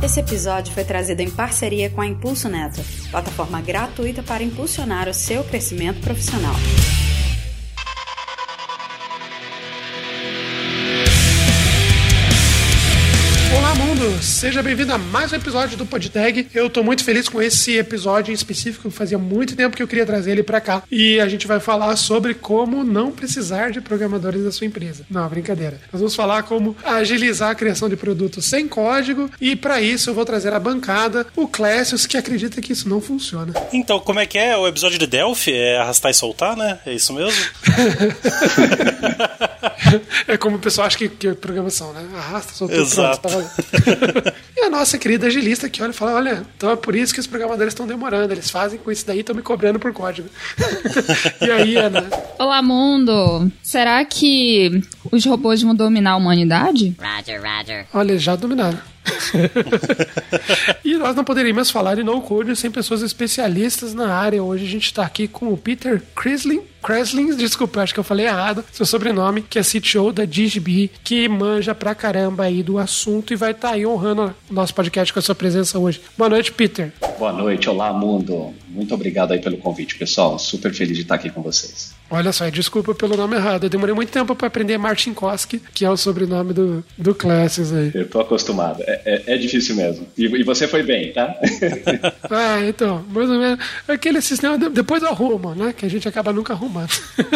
Esse episódio foi trazido em parceria com a Impulso Neto, plataforma gratuita para impulsionar o seu crescimento profissional. Seja bem-vindo a mais um episódio do PodTag. Eu tô muito feliz com esse episódio em específico. Fazia muito tempo que eu queria trazer ele para cá. E a gente vai falar sobre como não precisar de programadores da sua empresa. Não, brincadeira. Nós vamos falar como agilizar a criação de produtos sem código. E para isso eu vou trazer a bancada, o Clécius, que acredita que isso não funciona. Então, como é que é o episódio de Delphi? É arrastar e soltar, né? É isso mesmo? é como o pessoal acha que, que é programação, né? Arrasta, solta, Exato. pronto, tá e a nossa querida agilista que olha e fala: olha, então é por isso que os programadores estão demorando. Eles fazem com isso daí e estão me cobrando por código. e aí, Ana? Olá, mundo! Será que os robôs vão dominar a humanidade? Roger, Roger. Olha, já dominaram. E nós não poderíamos falar de no code sem pessoas especialistas na área. Hoje a gente está aqui com o Peter Kreslin. Kreslin, desculpa, acho que eu falei errado seu sobrenome, que é CTO da DigiBee, que manja pra caramba aí do assunto e vai estar tá aí honrando o nosso podcast com a sua presença hoje. Boa noite, Peter. Boa noite, olá, mundo. Muito obrigado aí pelo convite, pessoal. Super feliz de estar aqui com vocês. Olha só, desculpa pelo nome errado. Eu demorei muito tempo para aprender Martin Koski, que é o sobrenome do, do Classes aí. Eu tô acostumado. É, é, é difícil mesmo. E, e, você foi bem, tá? ah, então, mais ou menos. Aquele sistema, depois arruma, né? Que a gente acaba nunca arrumando.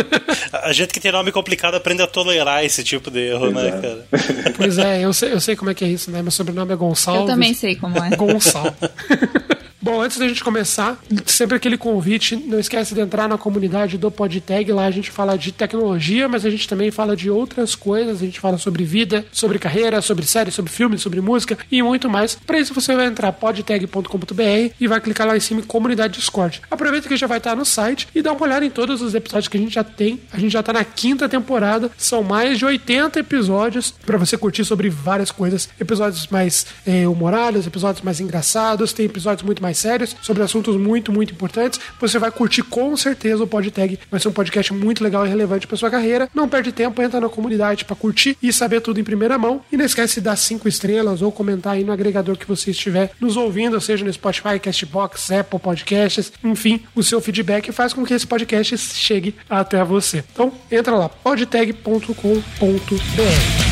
a gente que tem nome complicado aprende a tolerar esse tipo de erro, né, Exato. cara? Pois é, eu sei, eu sei como é que é isso, né? Meu sobrenome é Gonçalves. Eu também sei como é. Gonçalves. Bom, antes da gente começar, sempre aquele convite, não esquece de entrar na comunidade do PodTag, lá a gente fala de tecnologia, mas a gente também fala de outras coisas, a gente fala sobre vida, sobre carreira, sobre séries, sobre filmes, sobre música e muito mais. Para isso você vai entrar podtag.com.br e vai clicar lá em cima em comunidade Discord. Aproveita que já vai estar no site e dá uma olhada em todos os episódios que a gente já tem. A gente já está na quinta temporada, são mais de 80 episódios para você curtir sobre várias coisas, episódios mais eh, humorados, episódios mais engraçados, tem episódios muito mais sérios, sobre assuntos muito, muito importantes. Você vai curtir com certeza o PodTag. Vai ser um podcast muito legal e relevante para sua carreira. Não perde tempo, entra na comunidade para curtir e saber tudo em primeira mão. E não esquece de dar cinco estrelas ou comentar aí no agregador que você estiver nos ouvindo, seja no Spotify, Castbox, Apple Podcasts, enfim, o seu feedback faz com que esse podcast chegue até você. Então, entra lá, podtag.com.br.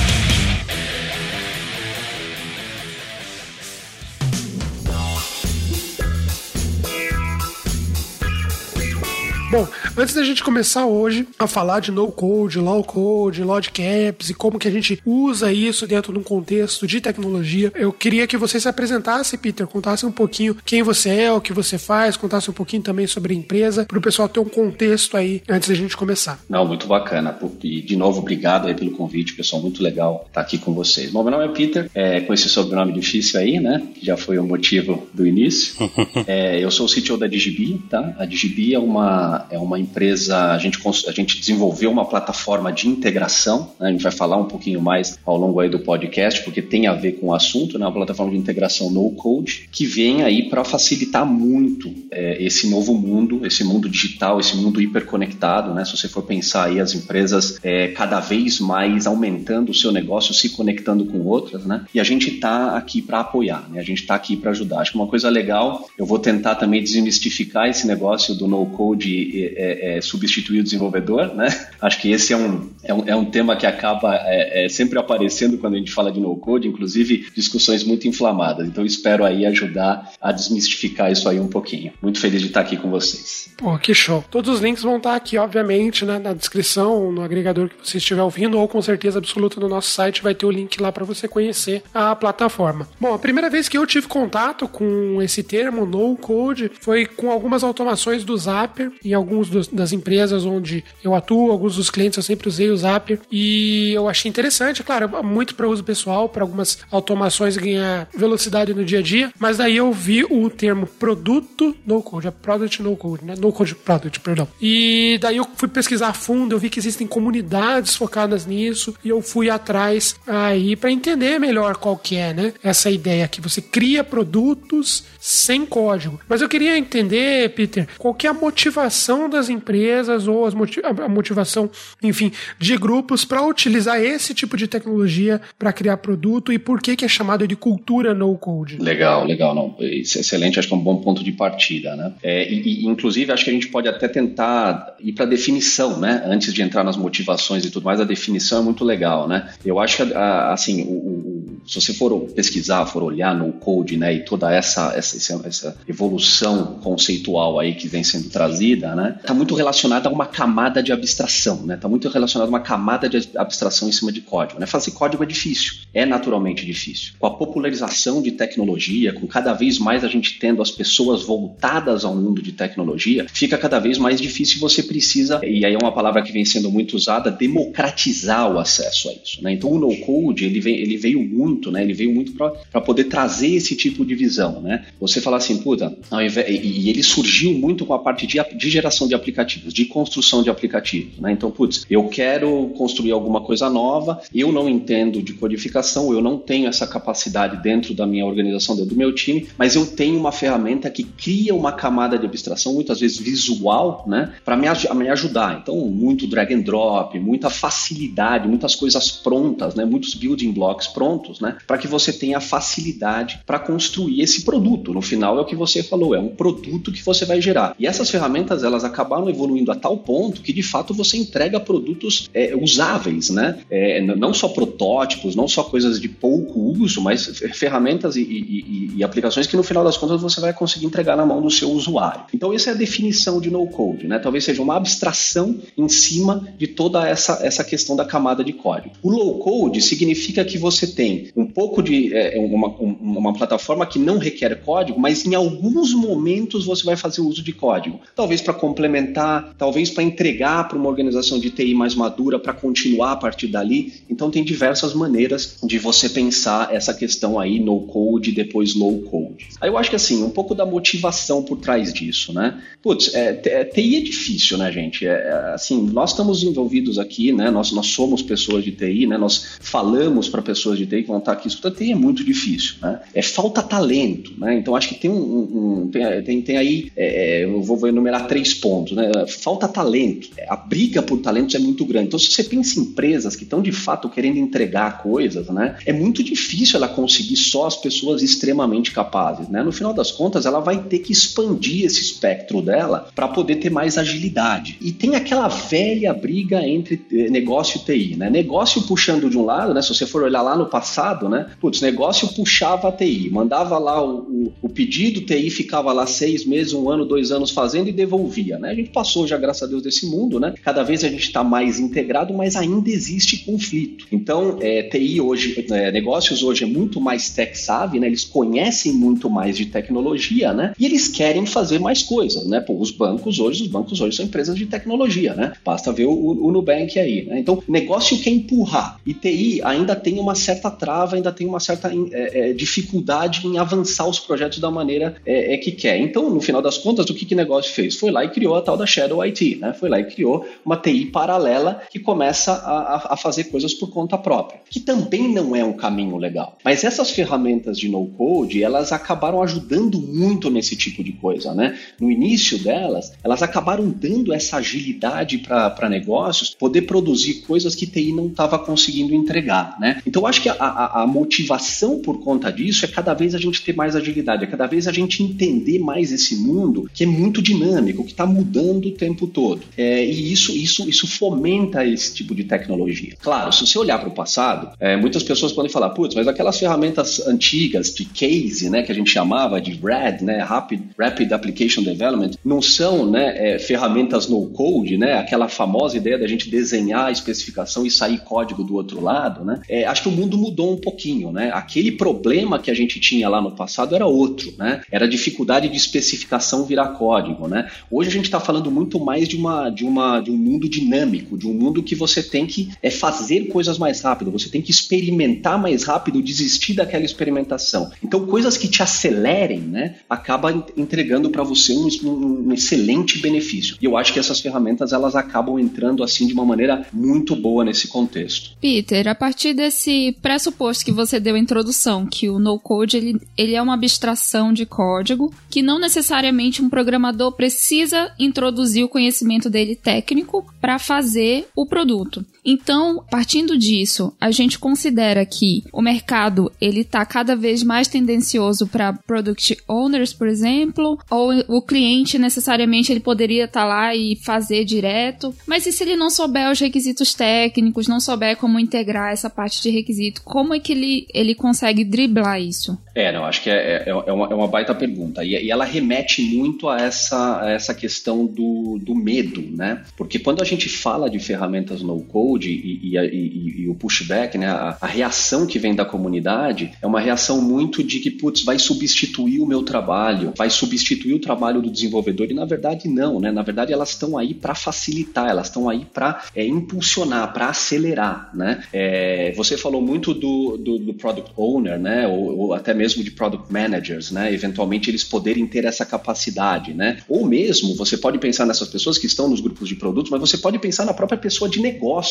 Bom, antes da gente começar hoje a falar de no code, low code, logic caps e como que a gente usa isso dentro de um contexto de tecnologia, eu queria que você se apresentasse, Peter, contasse um pouquinho quem você é, o que você faz, contasse um pouquinho também sobre a empresa, para o pessoal ter um contexto aí antes da gente começar. Não, muito bacana. E de novo, obrigado aí pelo convite, pessoal, muito legal estar aqui com vocês. Bom, meu nome é Peter, é, com esse sobrenome difícil aí, né, que já foi o motivo do início. é, eu sou o CTO da Digibee, tá? A Digibee é uma é uma empresa, a gente, a gente desenvolveu uma plataforma de integração, né? a gente vai falar um pouquinho mais ao longo aí do podcast, porque tem a ver com o assunto, né? uma plataforma de integração no code, que vem aí para facilitar muito é, esse novo mundo, esse mundo digital, esse mundo hiperconectado, né? se você for pensar aí as empresas é, cada vez mais aumentando o seu negócio, se conectando com outras, né? e a gente está aqui para apoiar, né? a gente está aqui para ajudar. Acho que uma coisa legal, eu vou tentar também desmistificar esse negócio do no-code é, é, substituir o desenvolvedor, né? Acho que esse é um, é um, é um tema que acaba é, é sempre aparecendo quando a gente fala de no-code, inclusive discussões muito inflamadas. Então espero aí ajudar a desmistificar isso aí um pouquinho. Muito feliz de estar aqui com vocês. Pô, que show. Todos os links vão estar aqui, obviamente, né, na descrição, no agregador que você estiver ouvindo, ou com certeza absoluta no nosso site vai ter o link lá para você conhecer a plataforma. Bom, a primeira vez que eu tive contato com esse termo, no-code, foi com algumas automações do Zapier em alguns das empresas onde eu atuo, alguns dos clientes eu sempre usei o Zapier e eu achei interessante, claro, muito para uso pessoal, para algumas automações ganhar velocidade no dia a dia, mas daí eu vi o termo produto no code, é product no code, né? No code product, perdão. E daí eu fui pesquisar a fundo, eu vi que existem comunidades focadas nisso e eu fui atrás aí para entender melhor qual que é, né? Essa ideia que você cria produtos sem código. Mas eu queria entender, Peter, qual que é a motivação motivação das empresas ou as motiv a motivação, enfim, de grupos para utilizar esse tipo de tecnologia para criar produto e por que, que é chamado de cultura no code. Legal, legal, não. É excelente, acho que é um bom ponto de partida, né? É, e, e, inclusive, acho que a gente pode até tentar ir para a definição, né? Antes de entrar nas motivações e tudo mais, a definição é muito legal, né? Eu acho que, assim, o, o, se você for pesquisar, for olhar no code, né? E toda essa, essa, essa evolução conceitual aí que vem sendo trazida, né? Está muito relacionada a uma camada de abstração, né? Está muito relacionada a uma camada de abstração em cima de código, né? Fazer código é difícil, é naturalmente difícil. Com a popularização de tecnologia, com cada vez mais a gente tendo as pessoas voltadas ao mundo de tecnologia, fica cada vez mais difícil você precisa, e aí é uma palavra que vem sendo muito usada, democratizar o acesso a isso, né? Então o no-code, ele, ele veio muito, né? Ele veio muito para poder trazer esse tipo de visão, né? Você fala assim, puta, invés, e, e ele surgiu muito com a parte de, de geração de aplicativos, de construção de aplicativos, né? Então, putz, eu quero construir alguma coisa nova, eu não entendo de codificação, eu não tenho essa capacidade dentro da minha organização, dentro do meu time, mas eu tenho uma ferramenta que cria uma camada de abstração, muitas vezes visual, né, para me, me ajudar. Então, muito drag and drop, muita facilidade, muitas coisas prontas, né, muitos building blocks prontos, né, para que você tenha facilidade para construir esse produto. No final é o que você falou, é um produto que você vai gerar. E essas ferramentas elas acabaram evoluindo a tal ponto que de fato você entrega produtos é, usáveis, né? É, não só protótipos, não só coisas de pouco uso, mas ferramentas e, e, e, aplicações que no final das contas você vai conseguir entregar na mão do seu usuário. Então essa é a definição de no code, né? Talvez seja uma abstração em cima de toda essa, essa questão da camada de código. O low code significa que você tem um pouco de é, uma, uma plataforma que não requer código, mas em alguns momentos você vai fazer uso de código. Talvez para complementar, talvez para entregar para uma organização de TI mais madura, para continuar a partir dali. Então tem diversas maneiras de você pensar essa questão aí no code depois low code. Aí eu acho que assim, um pouco da motivação por trás disso, né? Putz, é, TI é difícil, né, gente? É, é, assim, nós estamos envolvidos aqui, né? Nós, nós somos pessoas de TI, né? Nós falamos para pessoas de TI que vão estar aqui escutando. TI é muito difícil, né? É falta talento, né? Então acho que tem um, um tem, tem, tem, aí, é, é, eu vou enumerar três pontos, né? Falta talento, a briga por talentos é muito grande. Então se você pensa em empresas que estão de fato querendo entregar coisas, né? É muito difícil ela conseguir só as pessoas extremamente capazes, né? No final das contas, ela vai ter que expandir esse espectro dela para poder ter mais agilidade. E tem aquela velha briga entre eh, negócio e TI, né? Negócio puxando de um lado, né? Se você for olhar lá no passado, né? Putz, negócio puxava a TI, mandava lá o, o, o pedido, TI ficava lá seis meses, um ano, dois anos fazendo e devolvia, né? A gente passou já, graças a Deus, desse mundo, né? Cada vez a gente está mais integrado, mas ainda existe conflito. Então, é, TI hoje, é, negócios hoje é muito mais tech savvy, né? Eles conhecem muito mais de tecnologia, né? E eles querem fazer mais coisas, né? Pô, os bancos hoje, os bancos hoje são empresas de tecnologia, né? Basta ver o, o Nubank aí, né? Então, negócio quer empurrar e TI ainda tem uma certa trava, ainda tem uma certa é, é, dificuldade em avançar os projetos da maneira é, é, que quer. Então, no final das contas, o que que negócio fez? Foi lá e criou a tal da Shadow IT, né? Foi lá e criou uma TI paralela que começa a, a fazer coisas por conta própria, que também não é um caminho legal. Mas essas ferramentas de no-code, elas acabaram ajudando muito nesse tipo de coisa, né? No início delas, elas acabaram dando essa agilidade para negócios poder produzir coisas que TI não estava conseguindo entregar, né? Então, acho que a, a, a motivação por conta disso é cada vez a gente ter mais agilidade, é cada vez a gente entender mais esse mundo que é muito dinâmico, que está mudando o tempo todo. É, e isso, isso, isso fomenta esse tipo de tecnologia. Claro, se você olhar para o passado, é, muitas pessoas podem falar, putz, mas aquelas ferramentas antigas de case, né, que a gente chamava de RAD, né, Rapid, Rapid Application Development, não são né, é, ferramentas no code, né, aquela famosa ideia da gente desenhar a especificação e sair código do outro lado, né? É, acho que o mundo mudou um pouquinho, né? Aquele problema que a gente tinha lá no passado era outro, né? Era a dificuldade de especificação virar código, né? Hoje a gente está falando muito mais de uma, de uma de um mundo dinâmico, de um mundo que você tem que é fazer coisas mais rápido, você tem que experimentar mais rápido, desistir daquela experimentação. Então coisas que te acelerem, né? Acaba entregando para você um, um, excelente benefício. E eu acho que essas ferramentas elas acabam entrando assim de uma maneira muito boa nesse contexto. Peter, a partir desse pressuposto que você deu a introdução, que o no-code ele, ele é uma abstração de código, que não necessariamente um programador precisa introduzir o conhecimento dele técnico para fazer o produto. Então, partindo disso, a gente considera que o mercado ele está cada vez mais tendencioso para product owners, por exemplo, ou o cliente necessariamente ele poderia estar tá lá e fazer direto, mas e se ele não souber os requisitos técnicos, não souber como integrar essa parte de requisito, como é que ele, ele consegue driblar isso? É, não, acho que é, é, é, uma, é uma baita pergunta. E, e, ela remete muito a essa, a essa questão do, do medo, né? Porque quando a gente fala de ferramentas no-code e, e, e, o pushback, né? A, a, reação que vem da comunidade é uma reação muito de que, putz, vai substituir o meu trabalho, vai substituir o trabalho do desenvolvedor. E na verdade, não, né? Na verdade, elas estão aí para facilitar, elas estão aí para é, impulsionar, para acelerar, né? É, você falou muito do, do, do product owner, né? Ou, ou até mesmo de product managers, né? Eventualmente eles poderem ter essa capacidade, né? Ou mesmo você pode pensar nessas pessoas que estão nos grupos de produtos, mas você pode pensar na própria pessoa de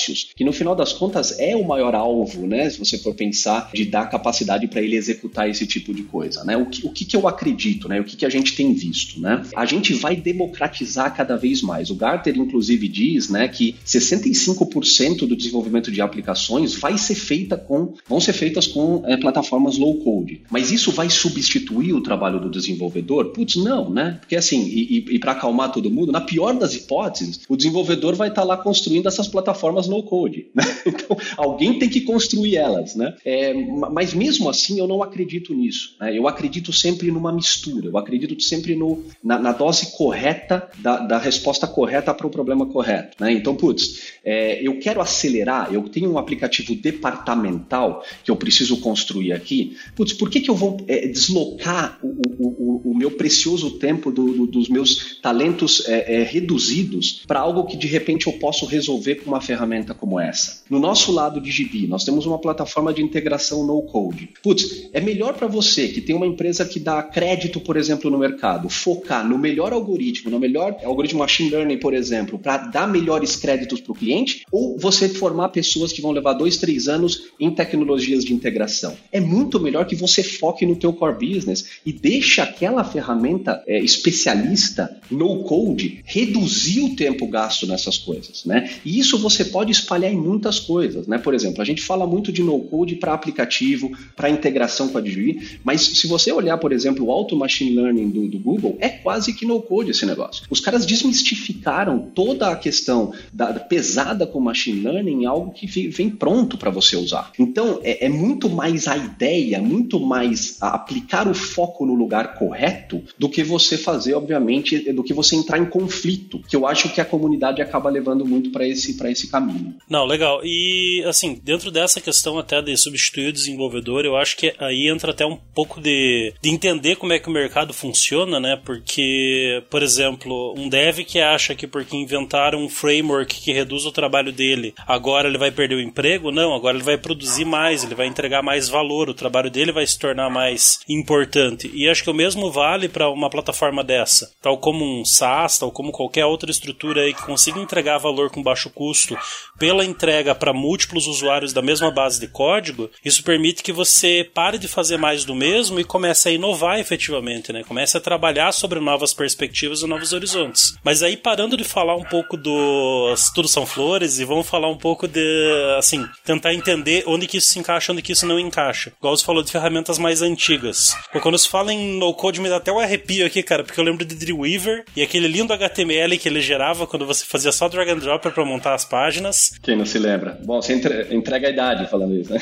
negócios, que no final das contas é o maior alvo, né? Se você for pensar de dar capacidade para ele executar esse tipo de coisa, né? O que, o que, que eu acredito, né? O que, que a gente tem visto, né? A gente vai democratizar cada vez mais. O Gartner, inclusive, diz, né, que 65% do desenvolvimento de aplicações vai ser feita com, vão ser feitas com é, plataformas low code. Mas isso vai substituir o trabalho do desenvolvedor? Putz, não, né? Porque assim, e, e, e para acalmar todo mundo, na pior das hipóteses, o desenvolvedor vai estar tá lá construindo essas plataformas no code. Né? Então, alguém tem que construir elas, né? É, mas mesmo assim, eu não acredito nisso. Né? Eu acredito sempre numa mistura. Eu acredito sempre no, na, na dose correta da, da resposta correta para o problema correto. Né? Então, putz, é, eu quero acelerar. Eu tenho um aplicativo departamental que eu preciso construir aqui. Putz, por que, que eu vou é, deslocar o, o, o, meu precioso tempo do, do, dos meus talentos é, é reduzidos para algo que de repente eu posso resolver com uma ferramenta como essa? No nosso lado de GB, nós temos uma plataforma de integração no code. Putz, é melhor para você que tem uma empresa que dá crédito, por exemplo, no mercado, focar no melhor algoritmo, no melhor algoritmo machine learning, por exemplo, para dar melhores créditos para o cliente, ou você formar pessoas que vão levar dois, três anos em tecnologias de integração. É muito melhor que você foque no teu core business e deixa aquela ferramenta é, especialista no code reduzir o tempo gasto nessas coisas, né? E isso você pode espalhar em muitas coisas, né? Por exemplo, a gente fala muito de no code para aplicativo, para integração com a DGI, mas se você olhar, por exemplo, o auto machine learning do, do Google, é quase que no code esse negócio. Os caras desmistificaram toda a questão da, da pesada com machine learning em algo que vem pronto para você usar. Então, é, é muito mais a ideia, muito mais mais aplicar o foco no lugar correto do que você fazer, obviamente, do que você entrar em conflito, que eu acho que a comunidade acaba levando muito para esse, esse caminho. Não, legal. E, assim, dentro dessa questão até de substituir o desenvolvedor, eu acho que aí entra até um pouco de, de entender como é que o mercado funciona, né? Porque, por exemplo, um dev que acha que porque inventaram um framework que reduz o trabalho dele, agora ele vai perder o emprego, não, agora ele vai produzir mais, ele vai entregar mais valor, o trabalho dele vai se tornar mais importante. E acho que o mesmo vale para uma plataforma dessa, tal como um SaaS, tal como qualquer outra estrutura aí que consiga entregar valor com baixo custo pela entrega para múltiplos usuários da mesma base de código. Isso permite que você pare de fazer mais do mesmo e comece a inovar efetivamente, né? Comece a trabalhar sobre novas perspectivas e novos horizontes. Mas aí parando de falar um pouco do tudo são flores e vamos falar um pouco de assim tentar entender onde que isso se encaixa, onde que isso não encaixa. Igual você falou de ferramentas mais antigas. Quando se fala em no code, me dá até um arrepio aqui, cara, porque eu lembro de Dreamweaver e aquele lindo HTML que ele gerava quando você fazia só drag and drop para montar as páginas. Quem não se lembra? Bom, você entrega a idade falando isso, né?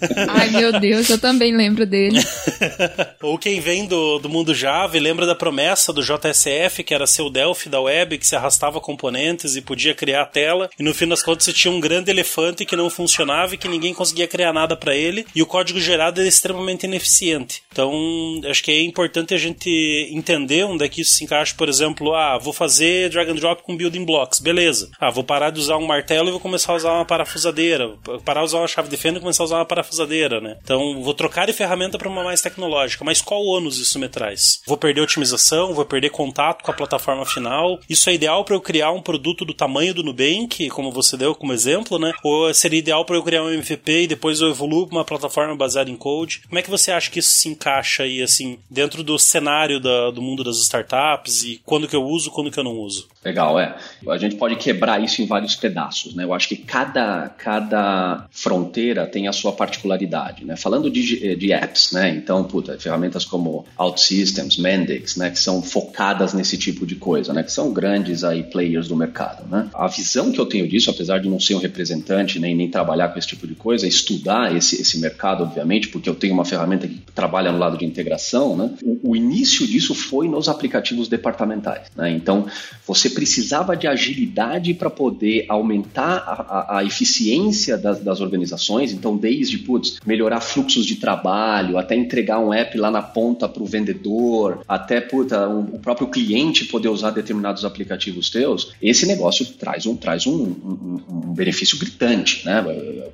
Ai, meu Deus, eu também lembro dele. Ou quem vem do, do mundo Java e lembra da promessa do JSF, que era ser o Delphi da web, que se arrastava componentes e podia criar a tela, e no fim das contas você tinha um grande elefante que não funcionava e que ninguém conseguia criar nada para ele, e o código gerado era extremamente ineficiente. Então, acho que é importante a gente entender onde é que isso se encaixa, por exemplo, ah, vou fazer drag and drop com building blocks, beleza. Ah, vou parar de usar um martelo vou começar a usar uma parafusadeira. Parar de usar uma chave de fenda e começar a usar uma parafusadeira, né? Então, vou trocar de ferramenta para uma mais tecnológica. Mas qual ônus isso me traz? Vou perder otimização, vou perder contato com a plataforma final. Isso é ideal para eu criar um produto do tamanho do Nubank, como você deu como exemplo, né? Ou seria ideal para eu criar um MVP e depois eu evoluo para uma plataforma baseada em code? Como é que você acha que isso se encaixa aí, assim, dentro do cenário da, do mundo das startups e quando que eu uso, quando que eu não uso? Legal, é. A gente pode quebrar isso em vários pedaços, né? Eu acho que cada, cada fronteira tem a sua particularidade, né? Falando de, de apps, né? Então, puta, ferramentas como OutSystems, Mendix, né? Que são focadas nesse tipo de coisa, né? Que são grandes aí players do mercado, né? A visão que eu tenho disso, apesar de não ser um representante nem, nem trabalhar com esse tipo de coisa, é estudar esse, esse mercado, obviamente, porque eu tenho uma ferramenta que trabalha no lado de integração, né? O, o início disso foi nos aplicativos departamentais, né? Então, você precisava de agilidade para poder aumentar a, a, a eficiência das, das, organizações. Então, desde putz, melhorar fluxos de trabalho, até entregar um app lá na ponta para o vendedor, até puta, um, o próprio cliente poder usar determinados aplicativos teus, esse negócio traz um, traz um, um, um benefício gritante. Né?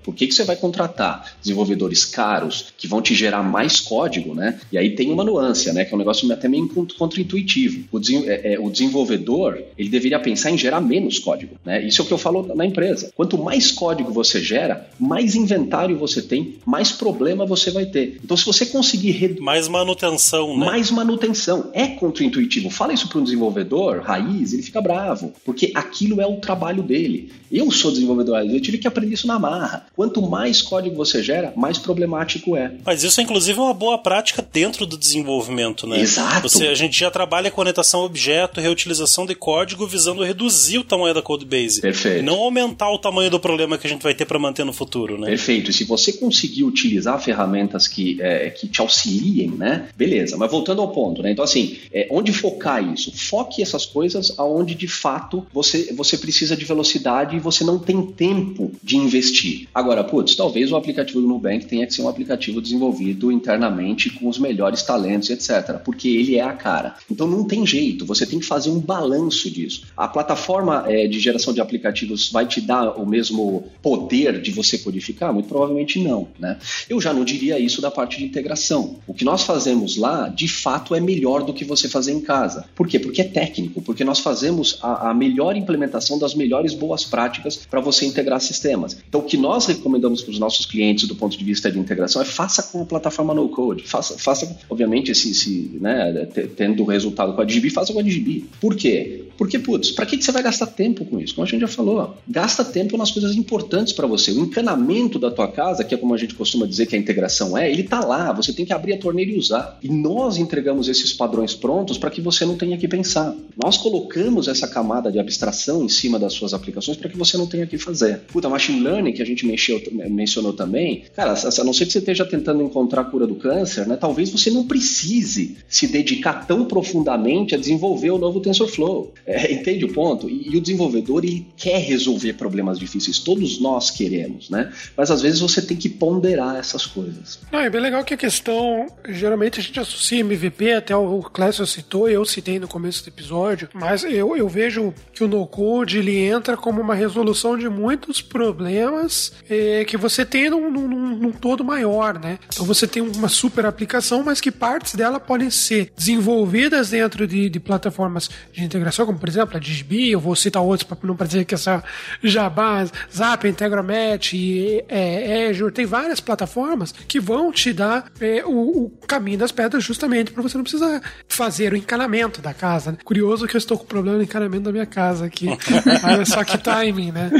Por que, que você vai contratar desenvolvedores caros que vão te gerar mais código? Né? E aí tem uma nuance, né? que é um negócio até meio contra-intuitivo. O, é, é, o desenvolvedor ele deveria pensar em gerar menos código. Né? Isso é o que eu falo na empresa. Quanto mais código você gera, mais inventário você tem, mais problema você vai ter. Então, se você conseguir reduzir. Mais manutenção, né? Mais manutenção. É contra-intuitivo. Fala isso para um desenvolvedor raiz, ele fica bravo, porque aquilo é o trabalho dele. Eu sou desenvolvedor raiz, eu tive que aprender isso na marra. Quanto mais código você gera, mais problemático é. Mas isso, inclusive, é uma boa prática dentro do desenvolvimento, né? Exato. Você, a gente já trabalha com orientação objeto, reutilização de código visando reduzir o tamanho da codebase. Perfeito. Não aumentar o tamanho do problema que a gente vai ter para manter no futuro, né? Perfeito. E se você conseguir utilizar ferramentas que, é, que te auxiliem, né? Beleza. Mas voltando ao ponto, né? Então, assim, é, onde focar isso? Foque essas coisas aonde de fato você, você precisa de velocidade e você não tem tempo de investir. Agora, putz, talvez o aplicativo do Nubank tenha que ser um aplicativo desenvolvido internamente com os melhores talentos, etc. Porque ele é a cara. Então não tem jeito, você tem que fazer um balanço disso. A plataforma é, de geração de aplicativos vai te dar o mesmo poder de você codificar? Muito provavelmente não. Né? Eu já não diria isso da parte de integração. O que nós fazemos lá, de fato, é melhor do que você fazer em casa. Por quê? Porque é técnico, porque nós fazemos a, a melhor implementação das melhores boas práticas para você integrar sistemas. Então, o que nós recomendamos para os nossos clientes do ponto de vista de integração é faça com a plataforma no code. Faça, faça obviamente, esse, esse, né, tendo resultado com a DGB, faça com a DGB. Por quê? Porque, putz, para que, que você vai gastar tempo com isso? Como a gente já falou, gasta tempo nas coisas importantes para você. O encanamento da tua casa, que é como a gente costuma dizer que a integração é, ele está lá. Você tem que abrir a torneira e usar. E nós entregamos esses padrões prontos para que você não tenha que pensar. Nós colocamos essa camada de abstração em cima das suas aplicações para que você não tenha que fazer. Puta, machine learning que a gente mexeu, mencionou também, cara, a não ser que você esteja tentando encontrar a cura do câncer, né? Talvez você não precise se dedicar tão profundamente a desenvolver o novo TensorFlow. É, entende o ponto? E, e, o desenvolvedor ele quer resolver problemas difíceis. Todos nós queremos, né? Mas às vezes você tem que ponderar essas coisas. Não, é bem legal que a questão. Geralmente a gente associa MVP, até o Clécio citou, eu citei no começo do episódio, mas eu, eu vejo que o no-code ele entra como uma resolução de muitos problemas é, que você tem num, num, num todo maior, né? Então você tem uma super aplicação, mas que partes dela podem ser desenvolvidas dentro de, de plataformas de integração, como por exemplo a Digibee, eu vou citar outros para não dizer que essa Jabá, Zap, Integromat, e, é, Azure, tem várias plataformas que vão te dar é, o, o, caminho das pedras justamente para você não precisar fazer o encanamento da casa. Né? Curioso que eu estou com problema no encanamento da minha casa aqui. Olha só que timing, né?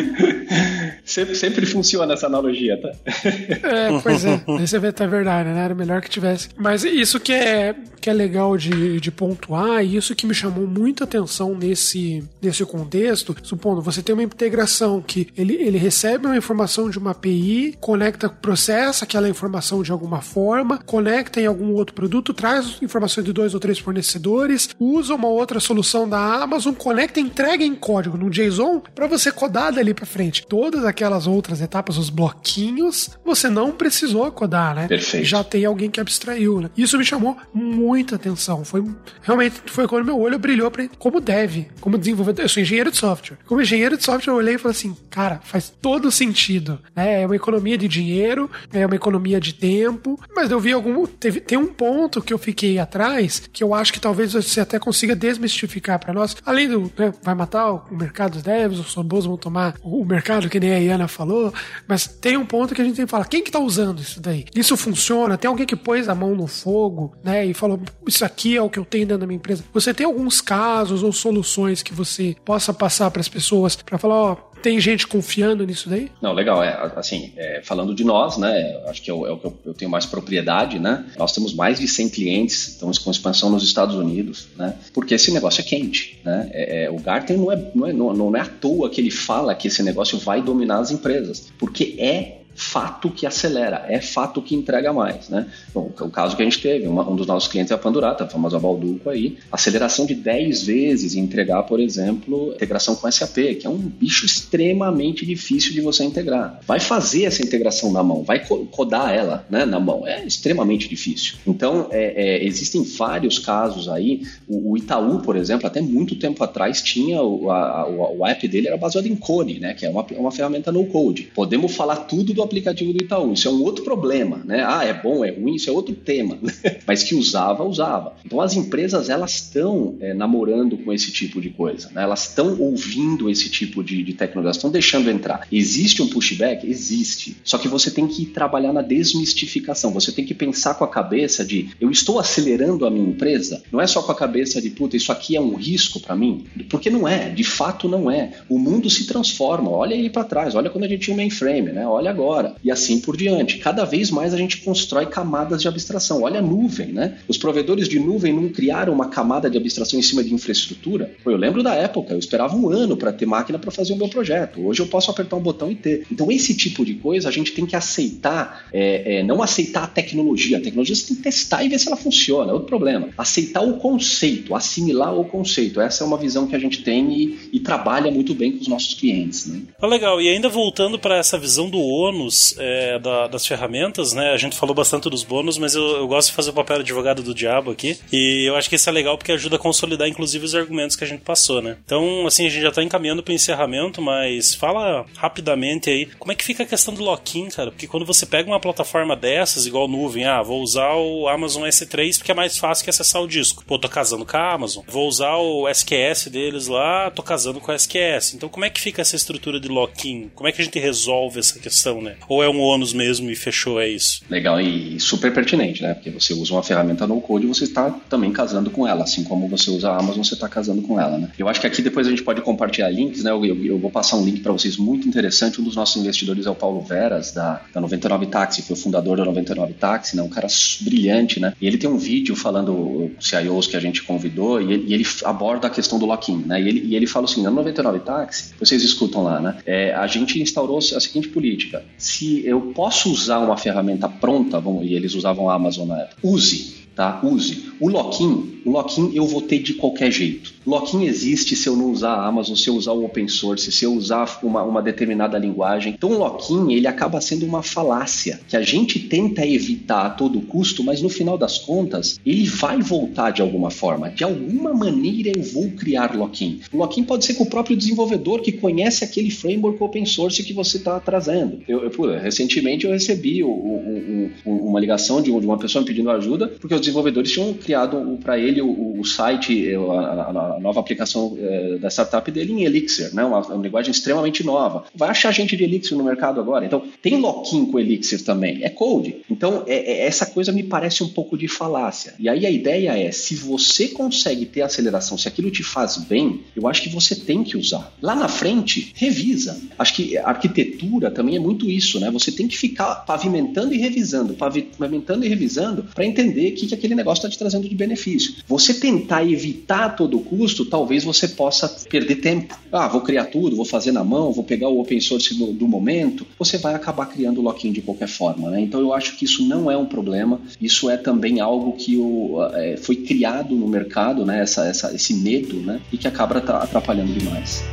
Sempre, sempre funciona essa analogia, tá? É, pois é. Esse é tá verdade, né? Era melhor que tivesse. Mas isso que é, que é legal de, de pontuar, e isso que me chamou muita atenção nesse, nesse contexto, supondo, você tem uma integração que ele, ele recebe uma informação de uma API, conecta, processa aquela informação de alguma forma, conecta em algum outro produto, traz informações de dois ou três fornecedores, usa uma outra solução da Amazon, conecta e entrega em código no JSON para você codar dali para frente. Todas aquelas outras etapas, os bloquinhos, você não precisou codar, né? Perfeito. Já tem alguém que abstraiu, né? Isso me chamou muita atenção. Foi realmente foi quando meu olho brilhou pra, como dev como desenvolvedor, eu sou engenheiro de software. Como engenheiro de software, eu olhei e falei assim, cara, faz todo sentido. Né? É uma economia de dinheiro, é uma economia de tempo, mas eu vi algum. Teve, tem um ponto que eu fiquei atrás que eu acho que talvez você até consiga desmistificar para nós. Além do né, vai matar o mercado dos devs, os robôs vão tomar o mercado, que nem a Iana falou, mas tem um ponto que a gente tem que falar: quem que tá usando isso daí? Isso funciona? Tem alguém que pôs a mão no fogo, né? E falou: isso aqui é o que eu tenho dentro da minha empresa. Você tem alguns casos ou soluções que você possa passar para as pessoas para falar: ó, tem gente confiando nisso daí? Não, legal. É, assim, é, falando de nós, né? Acho que é o, é o que eu, eu, tenho mais propriedade, né? Nós temos mais de 100 clientes, estamos com expansão nos Estados Unidos, né? Porque esse negócio é quente, né? É, é o Gartner não é, não, é, não, não é à toa que ele fala que esse negócio vai dominar as empresas, porque é fato que acelera, é fato que entrega mais, né? Bom, o caso que a gente teve, uma, um dos nossos clientes é a Pandurata, a famosa Balduco aí, aceleração de 10 vezes em entregar, por exemplo, integração com SAP, que é um bicho extremamente difícil de você integrar. Vai fazer essa integração na mão, vai codar ela né, na mão, é extremamente difícil. Então, é, é, existem vários casos aí, o, o, Itaú, por exemplo, até muito tempo atrás tinha, o, a, o, o app dele era baseado em Cone, né, que é uma, uma ferramenta no-code. Podemos falar tudo do aplicativo do Itaú. Isso é um outro problema, né? Ah, é bom, é ruim, isso é outro tema. Mas que usava, usava. Então as empresas elas estão é, namorando com esse tipo de coisa, né? Elas estão ouvindo esse tipo de, de tecnologia, estão deixando entrar. Existe um pushback? Existe. Só que você tem que trabalhar na desmistificação. Você tem que pensar com a cabeça de eu estou acelerando a minha empresa. Não é só com a cabeça de puta, isso aqui é um risco para mim, porque não é. De fato não é. O mundo se transforma. Olha aí para trás. Olha quando a gente tinha o mainframe, né? Olha agora e assim por diante. Cada vez mais a gente constrói camadas de abstração. Olha a nuvem, né? Os provedores de nuvem não criaram uma camada de abstração em cima de infraestrutura. Eu lembro da época, eu esperava um ano para ter máquina para fazer o meu projeto. Hoje eu posso apertar um botão e ter. Então esse tipo de coisa a gente tem que aceitar, é, é, não aceitar a tecnologia. A tecnologia você tem que testar e ver se ela funciona. É outro problema. Aceitar o conceito, assimilar o conceito. Essa é uma visão que a gente tem e, e trabalha muito bem com os nossos clientes. Né? Ah, legal. E ainda voltando para essa visão do ônus bônus é, da, das ferramentas, né? A gente falou bastante dos bônus, mas eu, eu, gosto de fazer o papel de advogado do diabo aqui. E eu acho que isso é legal porque ajuda a consolidar, inclusive, os argumentos que a gente passou, né? Então, assim, a gente já tá encaminhando pro encerramento, mas fala rapidamente aí como é que fica a questão do lock-in, cara? Porque quando você pega uma plataforma dessas, igual nuvem, ah, vou usar o Amazon S3 porque é mais fácil que acessar o disco. Pô, tô casando com a Amazon. Vou usar o SQS deles lá, tô casando com o SQS. Então, como é que fica essa estrutura de lock-in? Como é que a gente resolve essa questão, né? Ou é um ônus mesmo e fechou, é isso? Legal e super pertinente, né? Porque você usa uma ferramenta no code você está também casando com ela, assim como você usa a Amazon, você está casando com ela, né? Eu acho que aqui depois a gente pode compartilhar links, né? Eu, eu, eu vou passar um link para vocês muito interessante. Um dos nossos investidores é o Paulo Veras, da, da 99 Taxi, foi o fundador da 99 Taxi, né? Um cara brilhante, né? E ele tem um vídeo falando CIOs que a gente convidou e ele, e ele aborda a questão do lock-in, né? E ele, e ele fala assim, na 99 Taxi, vocês escutam lá, né? É, a gente instaurou a seguinte política, se eu posso usar uma ferramenta pronta, vamos, e eles usavam a Amazon na época, use, tá? Use. O lock-in, o lock-in eu vou ter de qualquer jeito. Lock-in existe se eu não usar a Amazon, se eu usar o open source, se eu usar uma, uma determinada linguagem. Então o lock-in ele acaba sendo uma falácia que a gente tenta evitar a todo custo, mas no final das contas ele vai voltar de alguma forma. De alguma maneira eu vou criar lock-in. O lock-in pode ser com o próprio desenvolvedor que conhece aquele framework open source que você está trazendo. Eu, eu, recentemente eu recebi o, o, o, uma ligação de, uma pessoa me pedindo ajuda porque os desenvolvedores tinham criado para ele o, site, a, a a nova aplicação é, da startup dele em Elixir, né? Uma, uma, linguagem extremamente nova. Vai achar gente de Elixir no mercado agora. Então, tem lock-in com Elixir também. É code. Então, é, é, essa coisa me parece um pouco de falácia. E aí a ideia é, se você consegue ter aceleração, se aquilo te faz bem, eu acho que você tem que usar. Lá na frente, revisa. Acho que a arquitetura também é muito isso, né? Você tem que ficar pavimentando e revisando, pavimentando e revisando para entender o que, que aquele negócio está te trazendo de benefício. Você tentar evitar a todo custo custo, talvez você possa perder tempo. Ah, vou criar tudo, vou fazer na mão, vou pegar o open source do, do momento. Você vai acabar criando o lock-in de qualquer forma. Né? Então eu acho que isso não é um problema. Isso é também algo que o, é, foi criado no mercado, né? essa, essa, esse medo, né? e que acaba atrapalhando demais.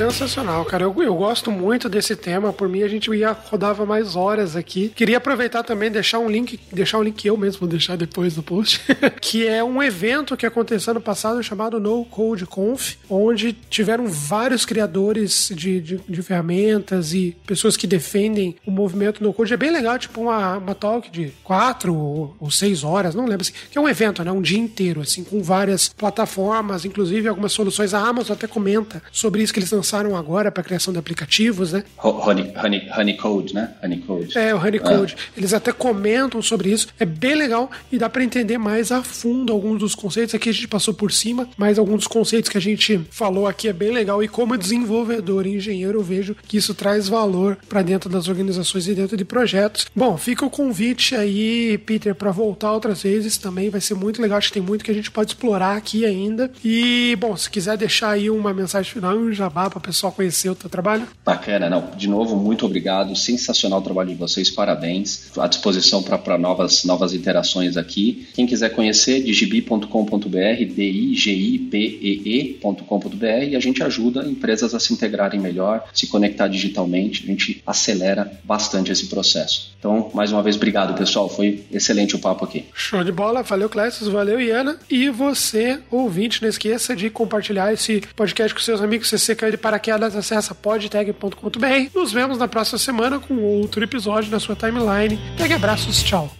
Sensacional, cara. Eu, eu gosto muito desse tema. Por mim, a gente ia rodava mais horas aqui. Queria aproveitar também deixar um link, deixar um link eu mesmo vou deixar depois do post, que é um evento que aconteceu no passado chamado No Code Conf, onde tiveram vários criadores de, de, de ferramentas e pessoas que defendem o movimento no code. É bem legal, tipo uma, uma talk de quatro ou, ou seis horas, não lembro assim, que é um evento, né? Um dia inteiro, assim, com várias plataformas, inclusive algumas soluções. A Amazon até comenta sobre isso que eles lançaram agora para criação de aplicativos, né? Honey, honey, honey Code, né? Honey Code. É, o Honey Code. Ah. Eles até comentam sobre isso. É bem legal e dá para entender mais a fundo alguns dos conceitos. Aqui a gente passou por cima, mas alguns dos conceitos que a gente falou aqui é bem legal. E como desenvolvedor e engenheiro, eu vejo que isso traz valor para dentro das organizações e dentro de projetos. Bom, fica o convite aí, Peter, para voltar outras vezes também. Vai ser muito legal. Acho que tem muito que a gente pode explorar aqui ainda. E, bom, se quiser deixar aí uma mensagem final, um jabá para o pessoal conhecer o teu trabalho. Bacana, não. De novo, muito obrigado. Sensacional o trabalho de vocês. Parabéns. À disposição para novas, novas interações aqui. Quem quiser conhecer, digibi.com.br, D-I-G-I-P-E-E.com.br e a gente ajuda empresas a se integrarem melhor, se conectar digitalmente. A gente acelera bastante esse processo. Então, mais uma vez, obrigado, pessoal. Foi excelente o papo aqui. Show de bola. Valeu, Clécio. Valeu, Iana. E você, ouvinte, não esqueça de compartilhar esse podcast com seus amigos. Se você caiu de paraquedas, acessa podtag.com.br. Nos vemos na próxima semana com outro episódio na sua timeline. Pega abraços. Tchau.